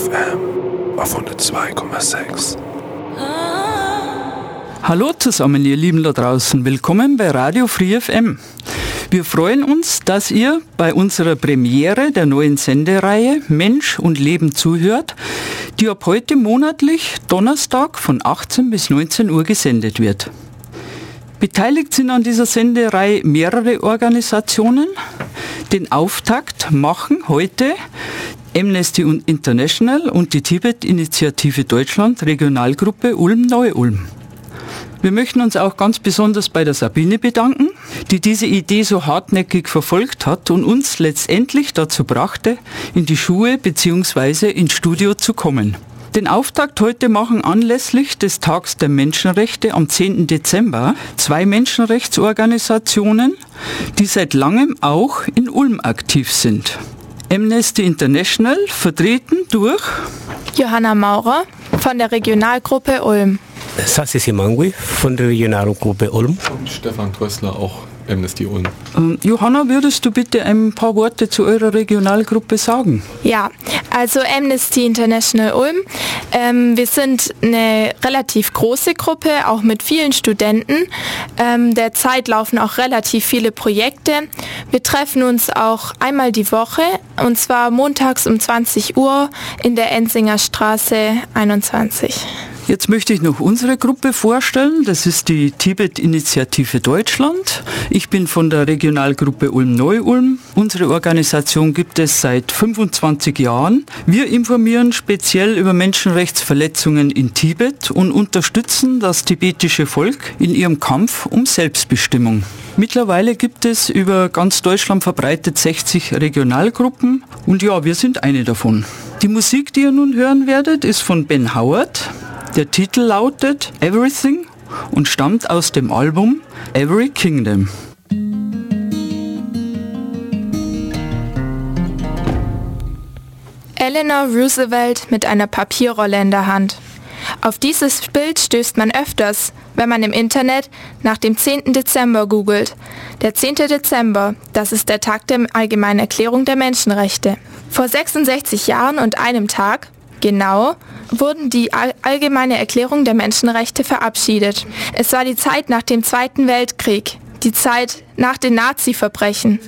FM auf 102,6. Hallo zusammen, ihr Lieben da draußen. Willkommen bei Radio Free FM. Wir freuen uns, dass ihr bei unserer Premiere der neuen Sendereihe Mensch und Leben zuhört, die ab heute monatlich Donnerstag von 18 bis 19 Uhr gesendet wird. Beteiligt sind an dieser Sendereihe mehrere Organisationen. Den Auftakt machen heute Amnesty International und die Tibet-Initiative Deutschland Regionalgruppe Ulm-Neu-Ulm. Wir möchten uns auch ganz besonders bei der Sabine bedanken, die diese Idee so hartnäckig verfolgt hat und uns letztendlich dazu brachte, in die Schuhe bzw. ins Studio zu kommen. Den Auftakt heute machen anlässlich des Tags der Menschenrechte am 10. Dezember zwei Menschenrechtsorganisationen, die seit langem auch in Ulm aktiv sind. Amnesty International, vertreten durch Johanna Maurer von der Regionalgruppe Ulm. Sassi Simangui von der Regionalgruppe Ulm. Und Stefan Trössler auch Amnesty Ulm. Ähm, Johanna, würdest du bitte ein paar Worte zu eurer Regionalgruppe sagen? Ja, also Amnesty International Ulm. Ähm, wir sind eine relativ große Gruppe, auch mit vielen Studenten. Ähm, derzeit laufen auch relativ viele Projekte. Wir treffen uns auch einmal die Woche und zwar montags um 20 Uhr in der Ensinger Straße 21. Jetzt möchte ich noch unsere Gruppe vorstellen. Das ist die Tibet-Initiative Deutschland. Ich bin von der Regionalgruppe Ulm-Neu-Ulm. Unsere Organisation gibt es seit 25 Jahren. Wir informieren speziell über Menschenrechtsverletzungen in Tibet und unterstützen das tibetische Volk in ihrem Kampf um Selbstbestimmung. Mittlerweile gibt es über ganz Deutschland verbreitet 60 Regionalgruppen und ja, wir sind eine davon. Die Musik, die ihr nun hören werdet, ist von Ben Howard. Der Titel lautet Everything und stammt aus dem Album Every Kingdom. Eleanor Roosevelt mit einer Papierrolle in der Hand. Auf dieses Bild stößt man öfters, wenn man im Internet nach dem 10. Dezember googelt. Der 10. Dezember, das ist der Tag der Allgemeinen Erklärung der Menschenrechte. Vor 66 Jahren und einem Tag, genau, wurden die Allgemeine Erklärung der Menschenrechte verabschiedet. Es war die Zeit nach dem Zweiten Weltkrieg, die Zeit nach den Nazi-Verbrechen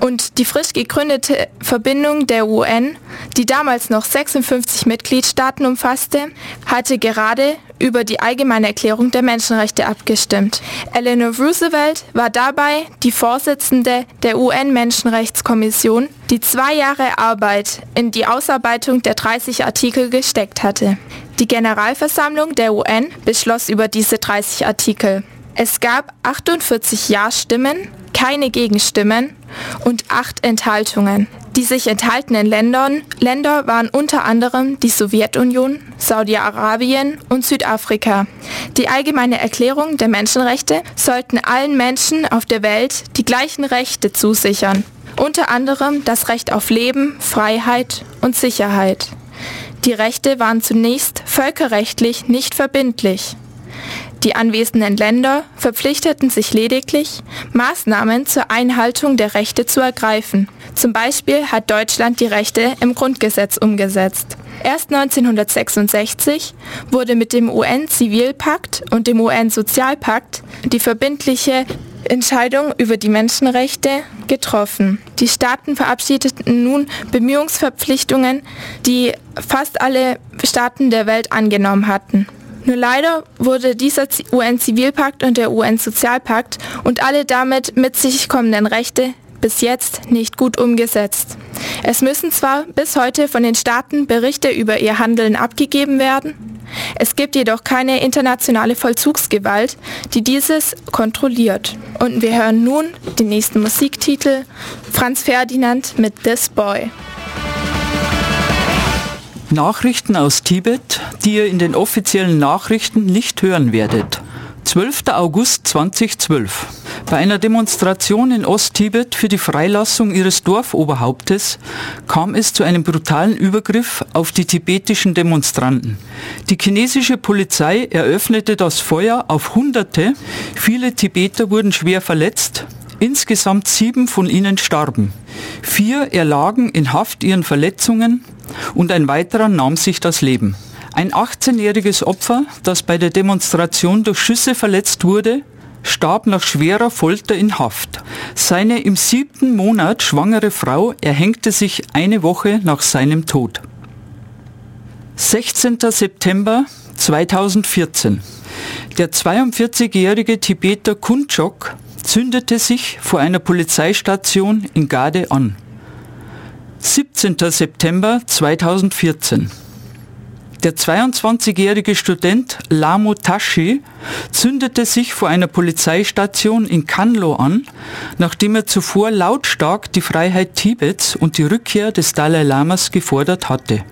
und die frisch gegründete Verbindung der UN, die damals noch 56 Mitgliedstaaten umfasste, hatte gerade über die Allgemeine Erklärung der Menschenrechte abgestimmt. Eleanor Roosevelt war dabei die Vorsitzende der UN-Menschenrechtskommission, die zwei Jahre Arbeit in die Ausarbeitung der 30 Artikel gesteckt hatte. Die Generalversammlung der UN beschloss über diese 30 Artikel. Es gab 48 Ja-Stimmen, keine Gegenstimmen und acht Enthaltungen. Die sich enthaltenen Ländern, Länder waren unter anderem die Sowjetunion, Saudi-Arabien und Südafrika. Die allgemeine Erklärung der Menschenrechte sollten allen Menschen auf der Welt die gleichen Rechte zusichern, unter anderem das Recht auf Leben, Freiheit und Sicherheit. Die Rechte waren zunächst völkerrechtlich nicht verbindlich. Die anwesenden Länder verpflichteten sich lediglich, Maßnahmen zur Einhaltung der Rechte zu ergreifen. Zum Beispiel hat Deutschland die Rechte im Grundgesetz umgesetzt. Erst 1966 wurde mit dem UN-Zivilpakt und dem UN-Sozialpakt die verbindliche Entscheidung über die Menschenrechte getroffen. Die Staaten verabschiedeten nun Bemühungsverpflichtungen, die fast alle Staaten der Welt angenommen hatten. Nur leider wurde dieser UN-Zivilpakt und der UN-Sozialpakt und alle damit mit sich kommenden Rechte bis jetzt nicht gut umgesetzt. Es müssen zwar bis heute von den Staaten Berichte über ihr Handeln abgegeben werden, es gibt jedoch keine internationale Vollzugsgewalt, die dieses kontrolliert. Und wir hören nun den nächsten Musiktitel Franz Ferdinand mit This Boy. Nachrichten aus Tibet, die ihr in den offiziellen Nachrichten nicht hören werdet. 12. August 2012. Bei einer Demonstration in Osttibet für die Freilassung ihres Dorfoberhauptes kam es zu einem brutalen Übergriff auf die tibetischen Demonstranten. Die chinesische Polizei eröffnete das Feuer auf Hunderte, viele Tibeter wurden schwer verletzt, insgesamt sieben von ihnen starben. Vier erlagen in Haft ihren Verletzungen, und ein weiterer nahm sich das Leben. Ein 18-jähriges Opfer, das bei der Demonstration durch Schüsse verletzt wurde, starb nach schwerer Folter in Haft. Seine im siebten Monat schwangere Frau erhängte sich eine Woche nach seinem Tod. 16. September 2014. Der 42-jährige Tibeter Kunchok zündete sich vor einer Polizeistation in Gade an. 17. September 2014. Der 22-jährige Student Lamo Tashi zündete sich vor einer Polizeistation in Kanlo an, nachdem er zuvor lautstark die Freiheit Tibets und die Rückkehr des Dalai Lamas gefordert hatte.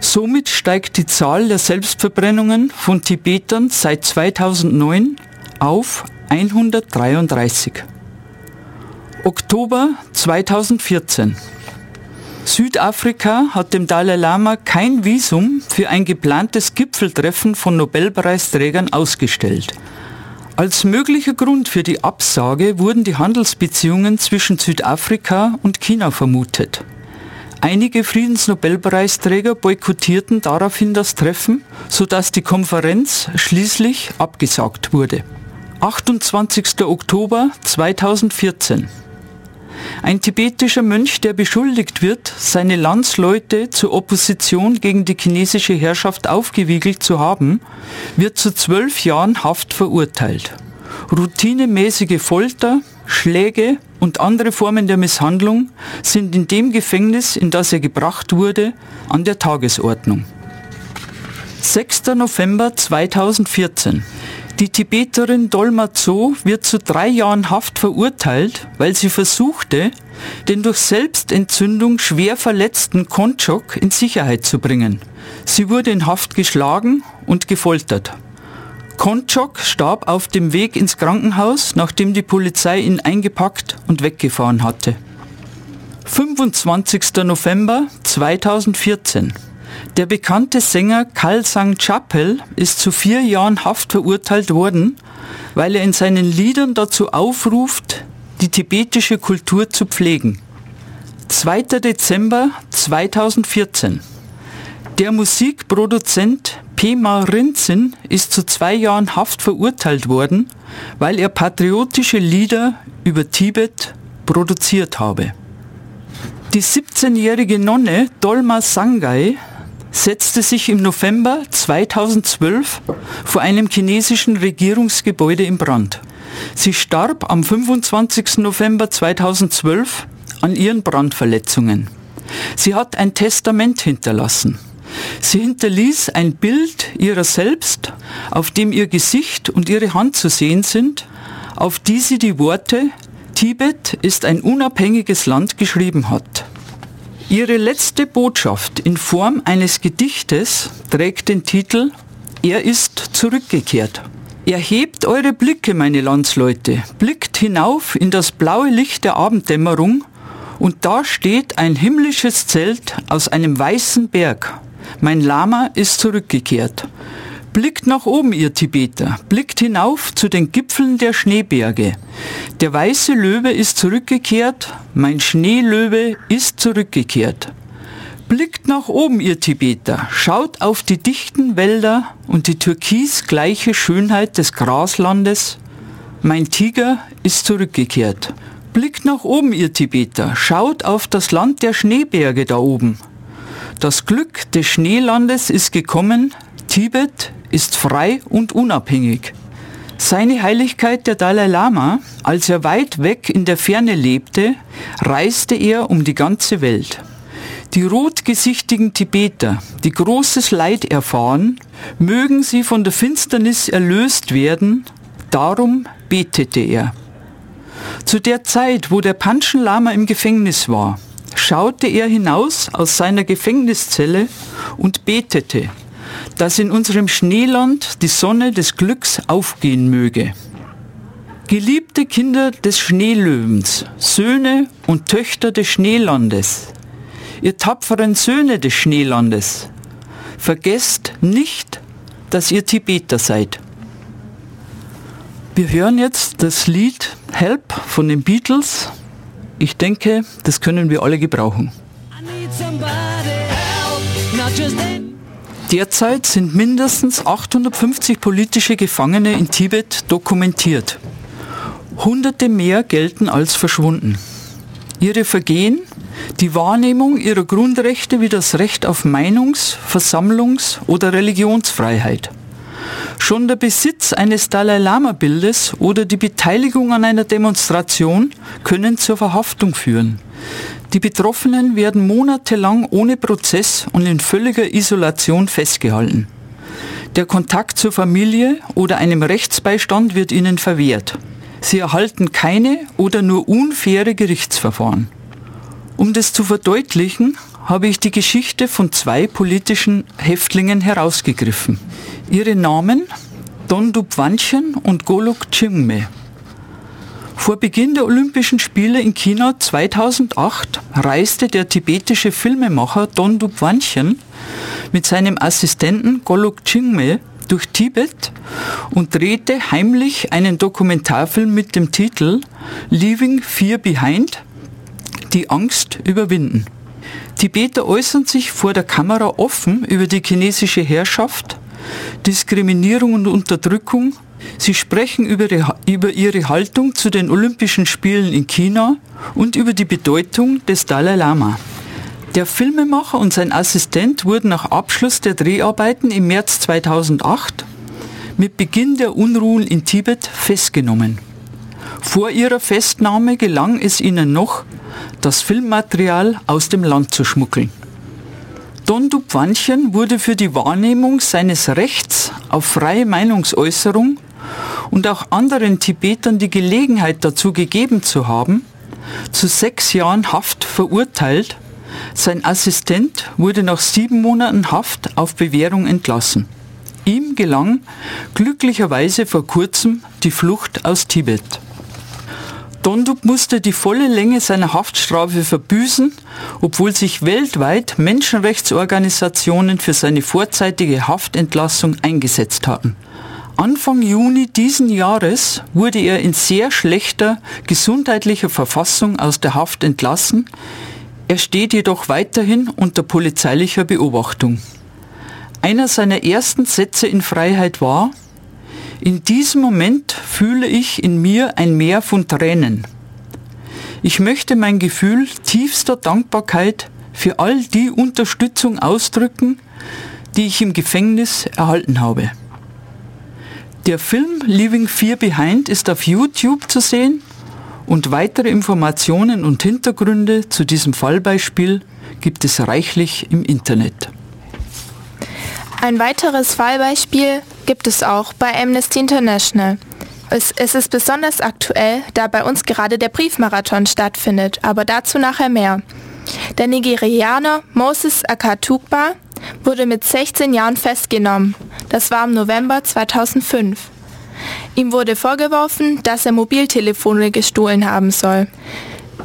Somit steigt die Zahl der Selbstverbrennungen von Tibetern seit 2009 auf 133. Oktober 2014. Südafrika hat dem Dalai Lama kein Visum für ein geplantes Gipfeltreffen von Nobelpreisträgern ausgestellt. Als möglicher Grund für die Absage wurden die Handelsbeziehungen zwischen Südafrika und China vermutet. Einige Friedensnobelpreisträger boykottierten daraufhin das Treffen, sodass die Konferenz schließlich abgesagt wurde. 28. Oktober 2014 ein tibetischer Mönch, der beschuldigt wird, seine Landsleute zur Opposition gegen die chinesische Herrschaft aufgewiegelt zu haben, wird zu zwölf Jahren Haft verurteilt. Routinemäßige Folter, Schläge und andere Formen der Misshandlung sind in dem Gefängnis, in das er gebracht wurde, an der Tagesordnung. 6. November 2014 die Tibeterin Dolma Tso wird zu drei Jahren Haft verurteilt, weil sie versuchte, den durch Selbstentzündung schwer verletzten Konchok in Sicherheit zu bringen. Sie wurde in Haft geschlagen und gefoltert. Konchok starb auf dem Weg ins Krankenhaus, nachdem die Polizei ihn eingepackt und weggefahren hatte. 25. November 2014 der bekannte Sänger Kalsang Chapel ist zu vier Jahren Haft verurteilt worden, weil er in seinen Liedern dazu aufruft, die tibetische Kultur zu pflegen. 2. Dezember 2014. Der Musikproduzent Pema Rinzin ist zu zwei Jahren Haft verurteilt worden, weil er patriotische Lieder über Tibet produziert habe. Die 17-jährige Nonne Dolma Sangai setzte sich im November 2012 vor einem chinesischen Regierungsgebäude in Brand. Sie starb am 25. November 2012 an ihren Brandverletzungen. Sie hat ein Testament hinterlassen. Sie hinterließ ein Bild ihrer selbst, auf dem ihr Gesicht und ihre Hand zu sehen sind, auf die sie die Worte Tibet ist ein unabhängiges Land geschrieben hat. Ihre letzte Botschaft in Form eines Gedichtes trägt den Titel Er ist zurückgekehrt. Erhebt eure Blicke, meine Landsleute, blickt hinauf in das blaue Licht der Abenddämmerung, und da steht ein himmlisches Zelt aus einem weißen Berg. Mein Lama ist zurückgekehrt. Blickt nach oben, ihr Tibeter, blickt hinauf zu den Gipfeln der Schneeberge. Der weiße Löwe ist zurückgekehrt, mein Schneelöwe ist zurückgekehrt. Blickt nach oben, ihr Tibeter, schaut auf die dichten Wälder und die türkisgleiche Schönheit des Graslandes. Mein Tiger ist zurückgekehrt. Blickt nach oben, ihr Tibeter, schaut auf das Land der Schneeberge da oben. Das Glück des Schneelandes ist gekommen, Tibet ist frei und unabhängig. Seine Heiligkeit der Dalai Lama, als er weit weg in der Ferne lebte, reiste er um die ganze Welt. Die rotgesichtigen Tibeter, die großes Leid erfahren, mögen sie von der Finsternis erlöst werden, darum betete er. Zu der Zeit, wo der Panchen Lama im Gefängnis war, schaute er hinaus aus seiner Gefängniszelle und betete, dass in unserem Schneeland die Sonne des Glücks aufgehen möge. Geliebte Kinder des Schneelöwens, Söhne und Töchter des Schneelandes, ihr tapferen Söhne des Schneelandes, vergesst nicht, dass ihr Tibeter seid. Wir hören jetzt das Lied Help von den Beatles. Ich denke, das können wir alle gebrauchen. I need somebody help. Derzeit sind mindestens 850 politische Gefangene in Tibet dokumentiert. Hunderte mehr gelten als verschwunden. Ihre Vergehen, die Wahrnehmung ihrer Grundrechte wie das Recht auf Meinungs-, Versammlungs- oder Religionsfreiheit. Schon der Besitz eines Dalai Lama-Bildes oder die Beteiligung an einer Demonstration können zur Verhaftung führen. Die Betroffenen werden monatelang ohne Prozess und in völliger Isolation festgehalten. Der Kontakt zur Familie oder einem Rechtsbeistand wird ihnen verwehrt. Sie erhalten keine oder nur unfaire Gerichtsverfahren. Um das zu verdeutlichen, habe ich die Geschichte von zwei politischen Häftlingen herausgegriffen. Ihre Namen Dondup Wanchen und Golok Chingme. Vor Beginn der Olympischen Spiele in China 2008 reiste der tibetische Filmemacher Dondup Wanchen mit seinem Assistenten Golok Chingme durch Tibet und drehte heimlich einen Dokumentarfilm mit dem Titel Leaving Fear Behind, die Angst überwinden. Tibeter äußern sich vor der Kamera offen über die chinesische Herrschaft, Diskriminierung und Unterdrückung. Sie sprechen über ihre, Haltung zu den Olympischen Spielen in China und über die Bedeutung des Dalai Lama. Der Filmemacher und sein Assistent wurden nach Abschluss der Dreharbeiten im März 2008 mit Beginn der Unruhen in Tibet festgenommen. Vor ihrer Festnahme gelang es ihnen noch, das Filmmaterial aus dem Land zu schmuggeln. Dondup Wanchen wurde für die Wahrnehmung seines Rechts auf freie Meinungsäußerung und auch anderen Tibetern die Gelegenheit dazu gegeben zu haben, zu sechs Jahren Haft verurteilt sein Assistent wurde nach sieben Monaten Haft auf Bewährung entlassen. Ihm gelang glücklicherweise vor kurzem die Flucht aus Tibet. Dondup musste die volle Länge seiner Haftstrafe verbüßen, obwohl sich weltweit Menschenrechtsorganisationen für seine vorzeitige Haftentlassung eingesetzt hatten. Anfang Juni diesen Jahres wurde er in sehr schlechter gesundheitlicher Verfassung aus der Haft entlassen, er steht jedoch weiterhin unter polizeilicher Beobachtung. Einer seiner ersten Sätze in Freiheit war, in diesem Moment fühle ich in mir ein Meer von Tränen. Ich möchte mein Gefühl tiefster Dankbarkeit für all die Unterstützung ausdrücken, die ich im Gefängnis erhalten habe. Der Film Leaving Fear Behind ist auf YouTube zu sehen und weitere Informationen und Hintergründe zu diesem Fallbeispiel gibt es reichlich im Internet. Ein weiteres Fallbeispiel gibt es auch bei Amnesty International. Es, es, ist besonders aktuell, da bei uns gerade der Briefmarathon stattfindet, aber dazu nachher mehr. Der Nigerianer Moses Akatukba wurde mit 16 Jahren festgenommen. Das war im November 2005. Ihm wurde vorgeworfen, dass er Mobiltelefone gestohlen haben soll.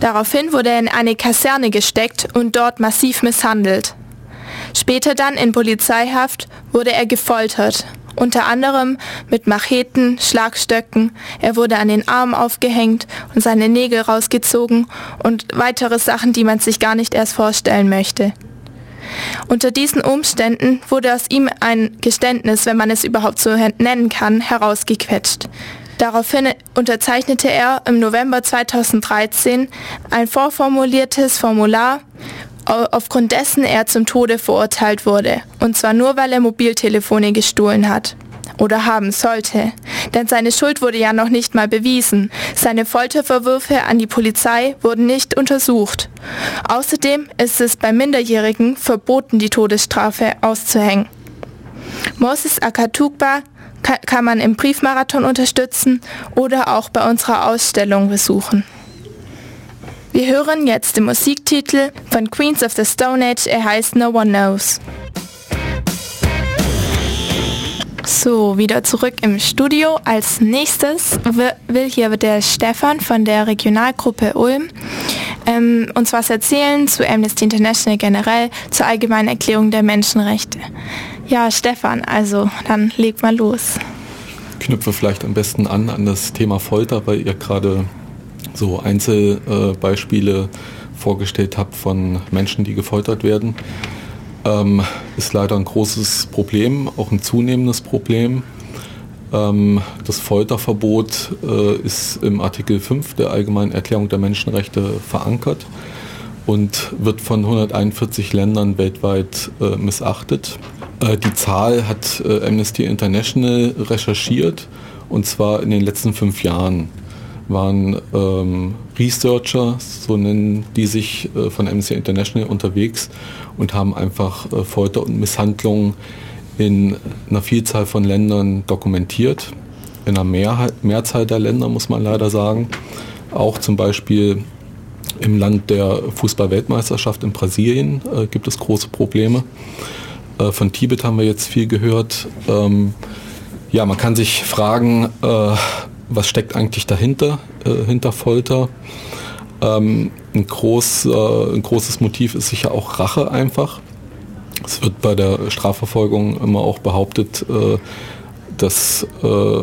Daraufhin wurde er in eine Kaserne gesteckt und dort massiv misshandelt. Später dann in Polizeihaft wurde er gefoltert, unter anderem mit Macheten, Schlagstöcken, er wurde an den Armen aufgehängt und seine Nägel rausgezogen und weitere Sachen, die man sich gar nicht erst vorstellen möchte. Unter diesen Umständen wurde aus ihm ein Geständnis, wenn man es überhaupt so nennen kann, herausgequetscht. Daraufhin unterzeichnete er im November 2013 ein vorformuliertes Formular, aufgrund dessen er zum Tode verurteilt wurde, und zwar nur, weil er Mobiltelefone gestohlen hat oder haben sollte. Denn seine Schuld wurde ja noch nicht mal bewiesen. Seine Folterverwürfe an die Polizei wurden nicht untersucht. Außerdem ist es bei Minderjährigen verboten, die Todesstrafe auszuhängen. Moses Akatukba kann man im Briefmarathon unterstützen oder auch bei unserer Ausstellung besuchen. Wir hören jetzt den Musiktitel von Queens of the Stone Age, er heißt No One Knows. So, wieder zurück im Studio. Als nächstes will hier der Stefan von der Regionalgruppe Ulm ähm, uns was erzählen zu Amnesty International generell, zur allgemeinen Erklärung der Menschenrechte. Ja, Stefan, also dann leg mal los. Ich knüpfe vielleicht am besten an an das Thema Folter, weil ihr gerade so Einzelbeispiele vorgestellt habt von Menschen, die gefoltert werden. Ähm, ist leider ein großes Problem, auch ein zunehmendes Problem. Ähm, das Folterverbot äh, ist im Artikel 5 der Allgemeinen Erklärung der Menschenrechte verankert und wird von 141 Ländern weltweit äh, missachtet. Äh, die Zahl hat äh, Amnesty International recherchiert und zwar in den letzten fünf Jahren waren ähm, Researcher, so nennen die sich äh, von Amnesty International unterwegs und haben einfach äh, Folter und Misshandlungen in einer Vielzahl von Ländern dokumentiert. In einer Mehrheit, Mehrzahl der Länder muss man leider sagen. Auch zum Beispiel im Land der Fußball-Weltmeisterschaft in Brasilien äh, gibt es große Probleme. Äh, von Tibet haben wir jetzt viel gehört. Ähm, ja, man kann sich fragen, äh, was steckt eigentlich dahinter, äh, hinter Folter. Ähm, ein, groß, ein großes Motiv ist sicher auch Rache einfach. Es wird bei der Strafverfolgung immer auch behauptet, dass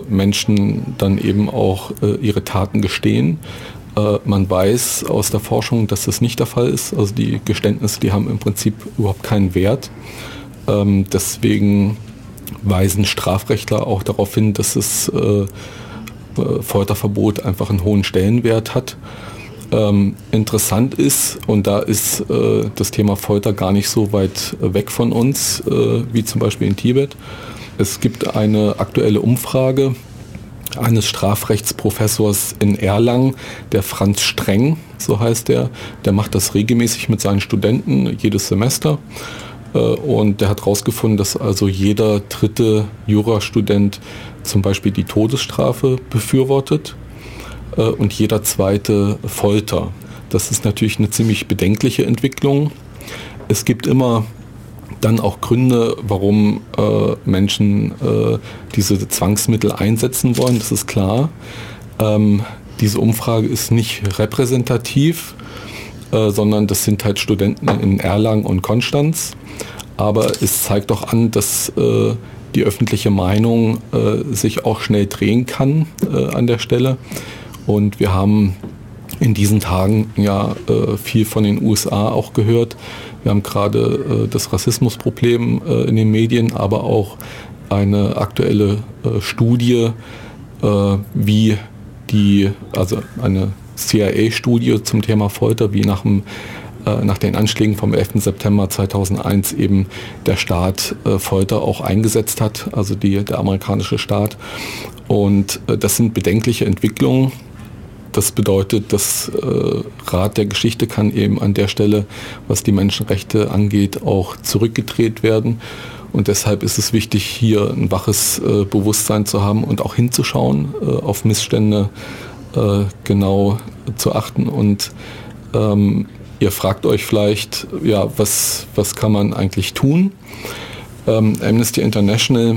Menschen dann eben auch ihre Taten gestehen. Äh, man weiß aus der Forschung, dass das nicht der Fall ist. Also die Geständnisse, die haben im Prinzip überhaupt keinen Wert. Ähm, deswegen weisen Strafrechtler auch darauf hin, dass das äh, äh, Folterverbot einfach einen hohen Stellenwert hat. Ähm, interessant ist, und da ist äh, das Thema Folter gar nicht so weit weg von uns, äh, wie zum Beispiel in Tibet. Es gibt eine aktuelle Umfrage, eines Strafrechtsprofessors in Erlangen, der Franz Streng, so heißt er. Der macht das regelmäßig mit seinen Studenten jedes Semester. Äh, und der hat herausgefunden, dass also jeder dritte Jurastudent zum Beispiel die Todesstrafe befürwortet äh, und jeder zweite Folter. Das ist natürlich eine ziemlich bedenkliche Entwicklung. Es gibt immer dann auch Gründe, warum äh, Menschen diese Zwangsmittel einsetzen wollen, das ist klar. Ähm, diese Umfrage ist nicht repräsentativ, sondern das sind halt Studenten in Erlangen und Konstanz. Aber es zeigt doch an, dass äh, die öffentliche Meinung äh, sich auch schnell drehen kann äh, an der Stelle. Und wir haben in diesen Tagen ja viel von den USA auch gehört, wir haben gerade äh, das Rassismusproblem äh, in den Medien, aber auch eine aktuelle äh, Studie, äh, wie die, also eine CIA-Studie zum Thema Folter, wie nach, dem, äh, nach den Anschlägen vom 11. September 2001 eben der Staat äh, Folter auch eingesetzt hat, also die, der amerikanische Staat. Und das sind bedenkliche Entwicklungen das bedeutet, das äh, Rad der Geschichte kann eben an der Stelle, was die Menschenrechte angeht, auch zurückgedreht werden. Und deshalb ist es wichtig, hier ein waches äh, Bewusstsein zu haben und auch hinzuschauen, äh, auf Missstände äh, genau zu achten. Und ähm, ihr fragt euch vielleicht, ja, was, was kann man eigentlich tun? Ähm, Amnesty International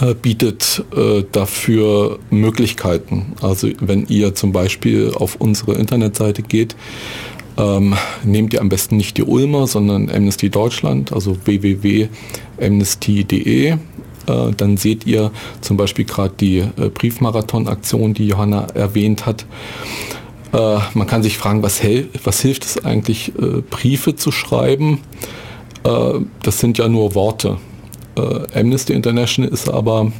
äh, bietet äh, dafür Möglichkeiten. Also wenn ihr zum Beispiel auf unsere Internetseite geht, ähm, nehmt ihr am besten nicht die Ulmer, sondern Amnesty Deutschland, also www.amnesty.de. Äh, dann seht ihr zum Beispiel gerade die äh, Briefmarathon-Aktion, die Johanna erwähnt hat. Äh, man kann sich fragen, was, was hilft es eigentlich, äh, Briefe zu schreiben? das sind ja nur Worte. Äh, Amnesty International ist aber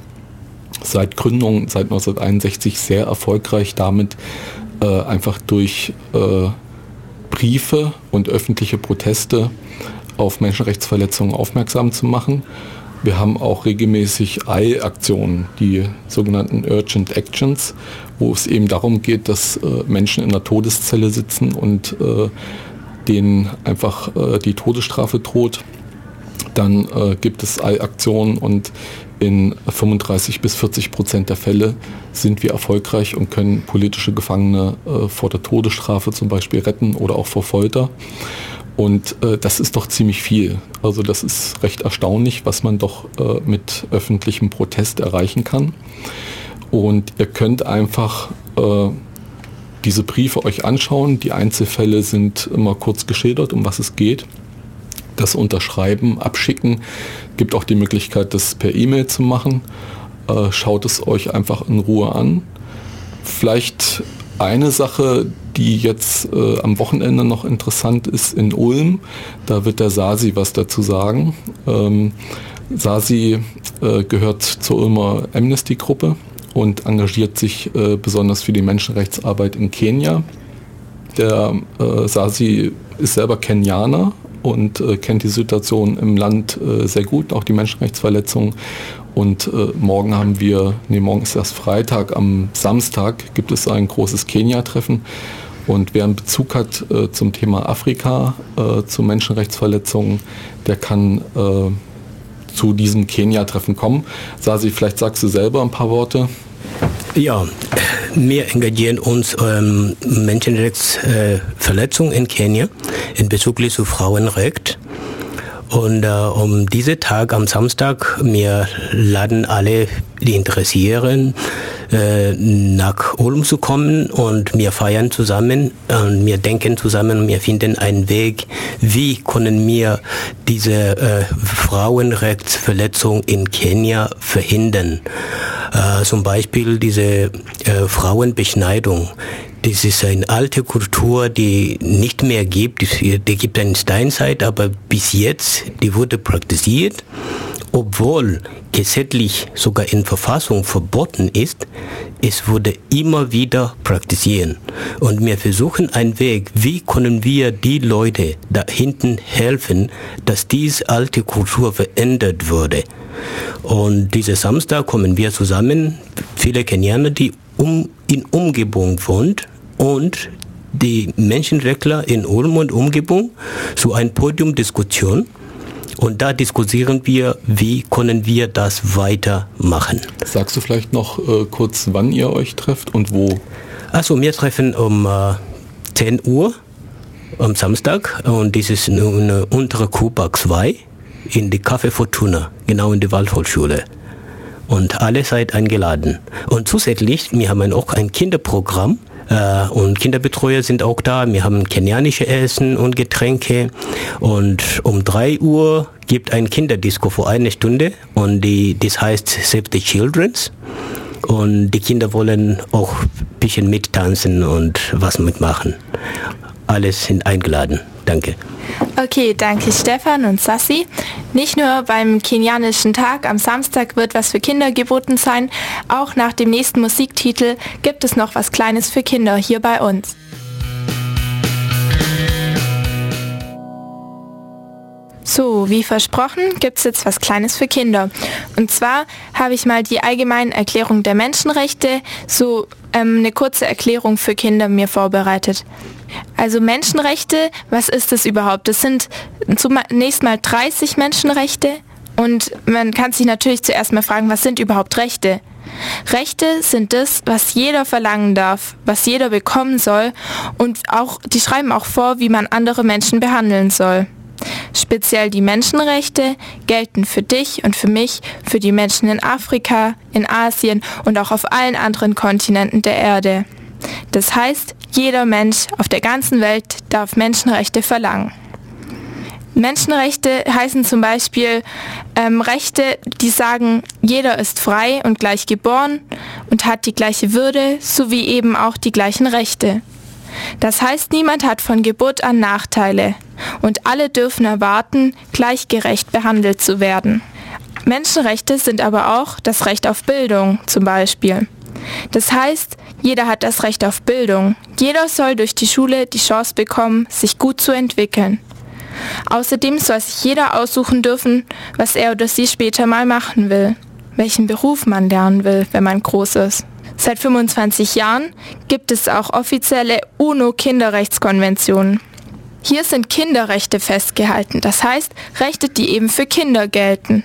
seit Gründung, seit 1961 sehr erfolgreich damit, äh, einfach durch äh, Briefe und öffentliche Proteste auf Menschenrechtsverletzungen aufmerksam zu machen. Wir haben auch regelmäßig Eilaktionen, die sogenannten Urgent Actions, wo es eben darum geht, dass äh, Menschen in der Todeszelle sitzen und äh, denen einfach äh, die Todesstrafe droht dann gibt es Aktionen und in 35 bis 40 Prozent der Fälle sind wir erfolgreich und können politische Gefangene äh, vor der Todesstrafe zum Beispiel retten oder auch vor Folter. Und äh, das ist doch ziemlich viel. Also das ist recht erstaunlich, was man doch äh, mit öffentlichem Protest erreichen kann. Und ihr könnt einfach äh, diese Briefe euch anschauen. Die Einzelfälle sind immer kurz geschildert, um was es geht das Unterschreiben, Abschicken. Gibt auch die Möglichkeit, das per E-Mail zu machen. Äh, schaut es euch einfach in Ruhe an. Vielleicht eine Sache, die jetzt äh, am Wochenende noch interessant ist in Ulm, da wird der Sasi was dazu sagen. Ähm, Sasi äh, gehört zur Ulmer Amnesty-Gruppe und engagiert sich äh, besonders für die Menschenrechtsarbeit in Kenia. Der äh, Sasi ist selber Kenianer und äh, kennt die Situation im Land äh, sehr gut, auch die Menschenrechtsverletzungen. Und äh, morgen haben wir, nee, morgen ist erst Freitag, am Samstag gibt es ein großes Kenia-Treffen. Und wer einen Bezug hat äh, zum Thema Afrika, zu Menschenrechtsverletzungen, der kann zu diesem Kenia-Treffen kommen. Sasi, vielleicht sagst du selber ein paar Worte. Ja, wir engagieren uns ähm, Menschenrechtsverletzungen äh, in Kenia in Bezug zu Frauenrecht. Und äh, um diesen Tag am Samstag, wir laden alle, die interessieren, äh, nach Ulm zu kommen und wir feiern zusammen und wir denken zusammen und wir finden einen Weg, wie können wir diese äh, Frauenrechtsverletzung in Kenia verhindern. Äh, zum Beispiel diese äh, Frauenbeschneidung. Das ist eine alte Kultur, die nicht mehr gibt. Die gibt eine Steinzeit, aber bis jetzt, die wurde praktiziert, obwohl gesetzlich sogar in Verfassung verboten ist, es wurde immer wieder praktizieren. Und wir versuchen einen Weg, wie können wir die Leute da hinten helfen, dass diese alte Kultur verändert wurde. Und diesen Samstag kommen wir zusammen, viele Kenianer, die um, in Umgebung wohnen und die Menschenrechtler in Ulm und Umgebung zu einer Podiumdiskussion. Und da diskutieren wir, wie können wir das weitermachen. Sagst du vielleicht noch äh, kurz, wann ihr euch trefft und wo? Also wir treffen um äh, 10 Uhr am Samstag und das ist eine untere Kuba 2 in die Café Fortuna, genau in die Waldhochschule. Und alle seid eingeladen. Und zusätzlich, wir haben auch ein Kinderprogramm, äh, und Kinderbetreuer sind auch da. Wir haben kenianische Essen und Getränke. Und um 3 Uhr gibt ein Kinderdisco für eine Stunde. Und die, das heißt Save the Children's. Und die Kinder wollen auch ein bisschen mittanzen und was mitmachen. Alles sind eingeladen. Danke. Okay, danke Stefan und Sassi. Nicht nur beim kenianischen Tag am Samstag wird was für Kinder geboten sein, auch nach dem nächsten Musiktitel gibt es noch was Kleines für Kinder hier bei uns. So, wie versprochen, gibt es jetzt was Kleines für Kinder. Und zwar habe ich mal die allgemeine Erklärung der Menschenrechte, so ähm, eine kurze Erklärung für Kinder mir vorbereitet. Also Menschenrechte, was ist das überhaupt? Das sind zunächst mal 30 Menschenrechte und man kann sich natürlich zuerst mal fragen, was sind überhaupt Rechte? Rechte sind das, was jeder verlangen darf, was jeder bekommen soll und auch, die schreiben auch vor, wie man andere Menschen behandeln soll. Speziell die Menschenrechte gelten für dich und für mich, für die Menschen in Afrika, in Asien und auch auf allen anderen Kontinenten der Erde. Das heißt, jeder Mensch auf der ganzen Welt darf Menschenrechte verlangen. Menschenrechte heißen zum Beispiel ähm, Rechte, die sagen, jeder ist frei und gleich geboren und hat die gleiche Würde sowie eben auch die gleichen Rechte. Das heißt, niemand hat von Geburt an Nachteile und alle dürfen erwarten, gleichgerecht behandelt zu werden. Menschenrechte sind aber auch das Recht auf Bildung zum Beispiel. Das heißt, jeder hat das Recht auf Bildung. Jeder soll durch die Schule die Chance bekommen, sich gut zu entwickeln. Außerdem soll sich jeder aussuchen dürfen, was er oder sie später mal machen will, welchen Beruf man lernen will, wenn man groß ist. Seit 25 Jahren gibt es auch offizielle UNO-Kinderrechtskonventionen. Hier sind Kinderrechte festgehalten, das heißt Rechte, die eben für Kinder gelten.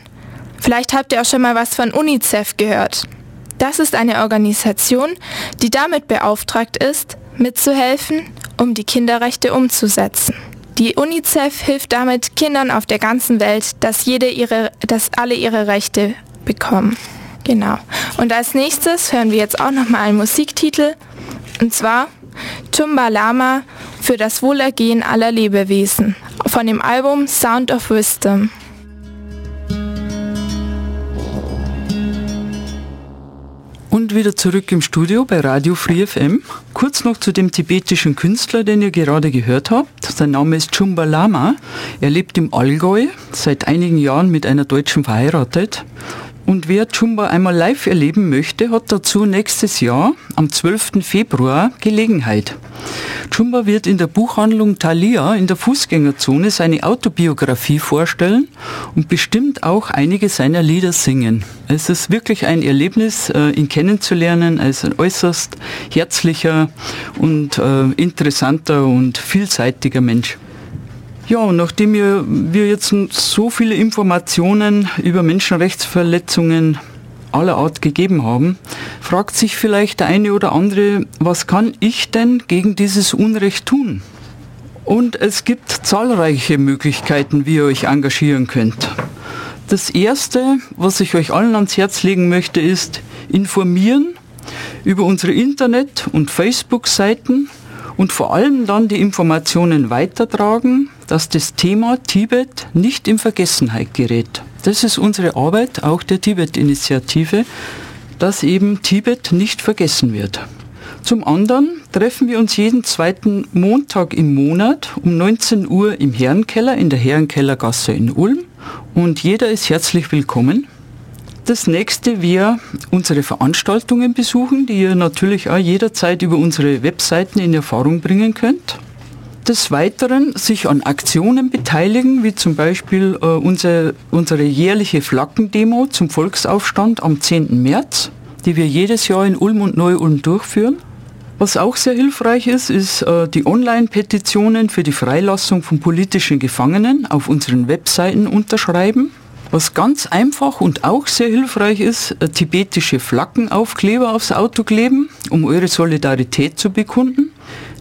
Vielleicht habt ihr auch schon mal was von UNICEF gehört. Das ist eine Organisation, die damit beauftragt ist, mitzuhelfen, um die Kinderrechte umzusetzen. Die UNICEF hilft damit Kindern auf der ganzen Welt, dass, jede ihre, dass alle ihre Rechte bekommen. Genau. Und als nächstes hören wir jetzt auch nochmal einen Musiktitel, und zwar Tumba Lama für das Wohlergehen aller Lebewesen von dem Album Sound of Wisdom. wieder zurück im Studio bei Radio Free FM. Kurz noch zu dem tibetischen Künstler, den ihr gerade gehört habt. Sein Name ist Chumba Lama. Er lebt im Allgäu, seit einigen Jahren mit einer Deutschen verheiratet und wer Chumba einmal live erleben möchte, hat dazu nächstes Jahr am 12. Februar Gelegenheit. Chumba wird in der Buchhandlung Thalia in der Fußgängerzone seine Autobiografie vorstellen und bestimmt auch einige seiner Lieder singen. Es ist wirklich ein Erlebnis, äh, ihn kennenzulernen als ein äußerst herzlicher und äh, interessanter und vielseitiger Mensch. Ja, und nachdem wir, wir jetzt so viele Informationen über Menschenrechtsverletzungen aller Art gegeben haben, fragt sich vielleicht der eine oder andere, was kann ich denn gegen dieses Unrecht tun? Und es gibt zahlreiche Möglichkeiten, wie ihr euch engagieren könnt. Das Erste, was ich euch allen ans Herz legen möchte, ist informieren über unsere Internet- und Facebook-Seiten und vor allem dann die Informationen weitertragen, dass das Thema Tibet nicht in Vergessenheit gerät. Das ist unsere Arbeit, auch der Tibet-Initiative, dass eben Tibet nicht vergessen wird. Zum anderen treffen wir uns jeden zweiten Montag im Monat um 19 Uhr im Herrenkeller in der Herrenkellergasse in Ulm und jeder ist herzlich willkommen. Das nächste wäre unsere Veranstaltungen besuchen, die ihr natürlich auch jederzeit über unsere Webseiten in Erfahrung bringen könnt. Des Weiteren sich an Aktionen beteiligen, wie zum Beispiel äh, unsere, unsere jährliche Flaggendemo zum Volksaufstand am 10. März, die wir jedes Jahr in Ulm und Neu-Ulm durchführen. Was auch sehr hilfreich ist, ist äh, die Online-Petitionen für die Freilassung von politischen Gefangenen auf unseren Webseiten unterschreiben. Was ganz einfach und auch sehr hilfreich ist, äh, tibetische Flaggenaufkleber aufs Auto kleben, um eure Solidarität zu bekunden.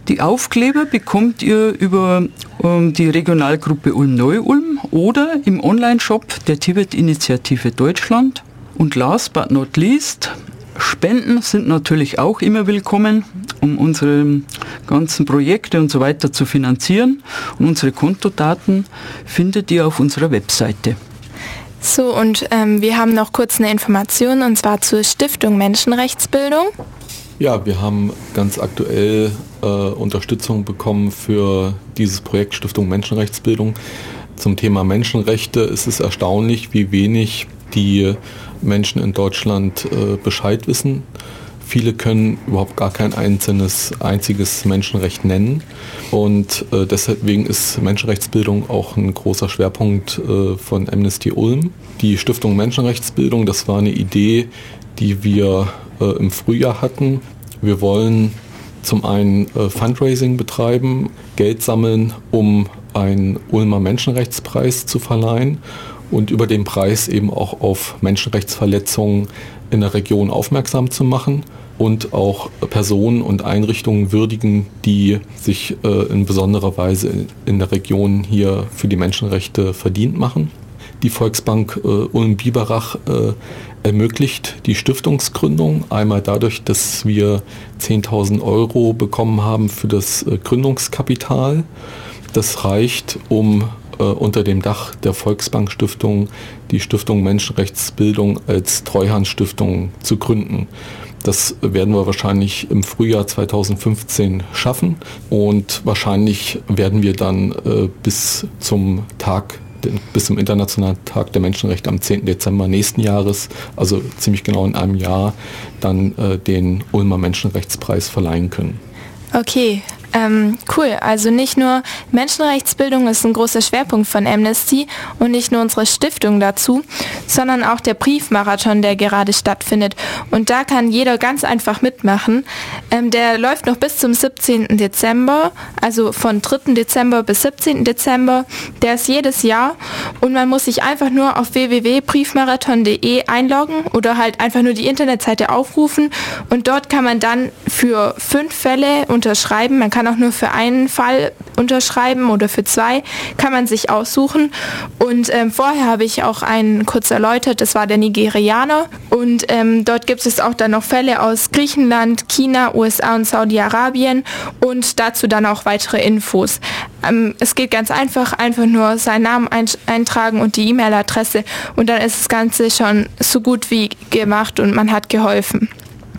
Die Aufkleber bekommt ihr über ähm, die Regionalgruppe Ulm-Neu-Ulm oder im Online-Shop der Tibet-Initiative Deutschland. Und last but not least, Spenden sind natürlich auch immer willkommen, um unsere ganzen Projekte und so weiter zu finanzieren. Und unsere Kontodaten findet ihr auf unserer Webseite. So, und ähm, wir haben noch kurz eine Information und zwar zur Stiftung Menschenrechtsbildung. Ja, wir haben ganz aktuell äh, Unterstützung bekommen für dieses Projekt Stiftung Menschenrechtsbildung. Zum Thema Menschenrechte ist es erstaunlich, wie wenig die Menschen in Deutschland äh, Bescheid wissen. Viele können überhaupt gar kein einzelnes, einziges Menschenrecht nennen. Und äh, deswegen ist Menschenrechtsbildung auch ein großer Schwerpunkt äh, von Amnesty Ulm. Die Stiftung Menschenrechtsbildung, das war eine Idee, die wir äh, im Frühjahr hatten. Wir wollen zum einen äh, Fundraising betreiben, Geld sammeln, um einen Ulmer Menschenrechtspreis zu verleihen und über den Preis eben auch auf Menschenrechtsverletzungen in der Region aufmerksam zu machen und auch Personen und Einrichtungen würdigen, die sich äh, in besonderer Weise in der Region hier für die Menschenrechte verdient machen. Die Volksbank äh, Ulm-Biberach äh, ermöglicht die Stiftungsgründung einmal dadurch, dass wir 10.000 Euro bekommen haben für das Gründungskapital. Das reicht, um äh, unter dem Dach der Volksbank Stiftung die Stiftung Menschenrechtsbildung als Treuhandstiftung zu gründen. Das werden wir wahrscheinlich im Frühjahr 2015 schaffen und wahrscheinlich werden wir dann äh, bis zum Tag bis zum Internationalen Tag der Menschenrechte am 10. Dezember nächsten Jahres, also ziemlich genau in einem Jahr, dann äh, den Ulmer Menschenrechtspreis verleihen können. Okay, ähm, cool. Also nicht nur Menschenrechtsbildung ist ein großer Schwerpunkt von Amnesty und nicht nur unsere Stiftung dazu, sondern auch der Briefmarathon, der gerade stattfindet. Und da kann jeder ganz einfach mitmachen. Ähm, der läuft noch bis zum 17. Dezember, also von 3. Dezember bis 17. Dezember. Der ist jedes Jahr und man muss sich einfach nur auf www.briefmarathon.de einloggen oder halt einfach nur die Internetseite aufrufen und dort kann man dann für fünf Fälle unterschreiben. Man kann auch nur für einen Fall unterschreiben oder für zwei, kann man sich aussuchen. Und ähm, vorher habe ich auch einen kurz erläutert, das war der Nigerianer. Und ähm, dort gibt es auch dann noch Fälle aus Griechenland, China, USA und Saudi-Arabien und dazu dann auch weitere Infos. Ähm, es geht ganz einfach, einfach nur seinen Namen eintragen und die E-Mail-Adresse und dann ist das Ganze schon so gut wie gemacht und man hat geholfen.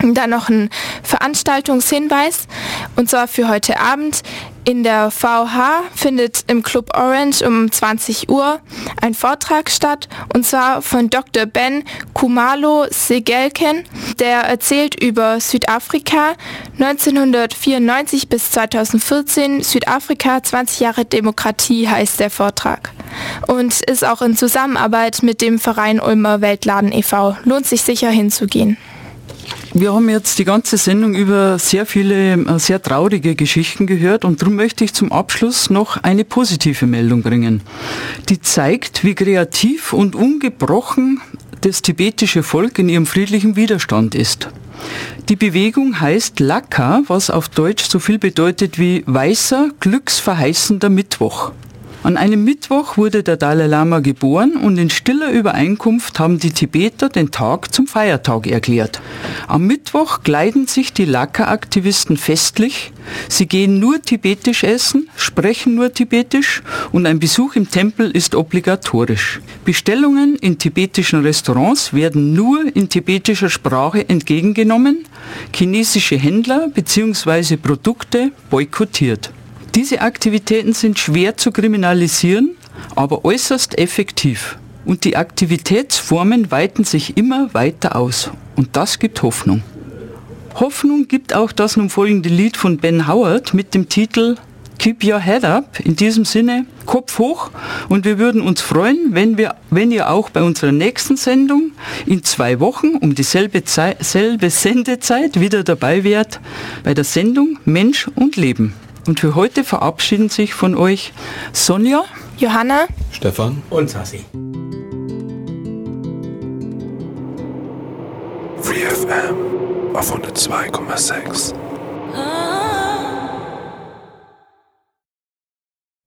Dann noch ein Veranstaltungshinweis und zwar für heute Abend. In der VH findet im Club Orange um 20 Uhr ein Vortrag statt und zwar von Dr. Ben Kumalo Segelken. Der erzählt über Südafrika 1994 bis 2014. Südafrika 20 Jahre Demokratie heißt der Vortrag und ist auch in Zusammenarbeit mit dem Verein Ulmer Weltladen e.V. Lohnt sich sicher hinzugehen. Wir haben jetzt die ganze Sendung über sehr viele äh, sehr traurige Geschichten gehört und darum möchte ich zum Abschluss noch eine positive Meldung bringen. Die zeigt, wie kreativ und ungebrochen das tibetische Volk in ihrem friedlichen Widerstand ist. Die Bewegung heißt Laka, was auf Deutsch so viel bedeutet wie weißer, glücksverheißender Mittwoch. An einem Mittwoch wurde der Dalai Lama geboren und in stiller Übereinkunft haben die Tibeter den Tag zum Feiertag erklärt. Am Mittwoch kleiden sich die Laka-Aktivisten festlich, sie gehen nur tibetisch essen, sprechen nur tibetisch und ein Besuch im Tempel ist obligatorisch. Bestellungen in tibetischen Restaurants werden nur in tibetischer Sprache entgegengenommen, chinesische Händler bzw. Produkte boykottiert. Diese Aktivitäten sind schwer zu kriminalisieren, aber äußerst effektiv. Und die Aktivitätsformen weiten sich immer weiter aus. Und das gibt Hoffnung. Hoffnung gibt auch das nun folgende Lied von Ben Howard mit dem Titel Keep Your Head Up. In diesem Sinne, Kopf hoch. Und wir würden uns freuen, wenn, wir, wenn ihr auch bei unserer nächsten Sendung in zwei Wochen um dieselbe Zeit, selbe Sendezeit wieder dabei wärt bei der Sendung Mensch und Leben. Und für heute verabschieden sich von euch Sonja, Johanna, Stefan und Sassi. Free FM auf 102,6.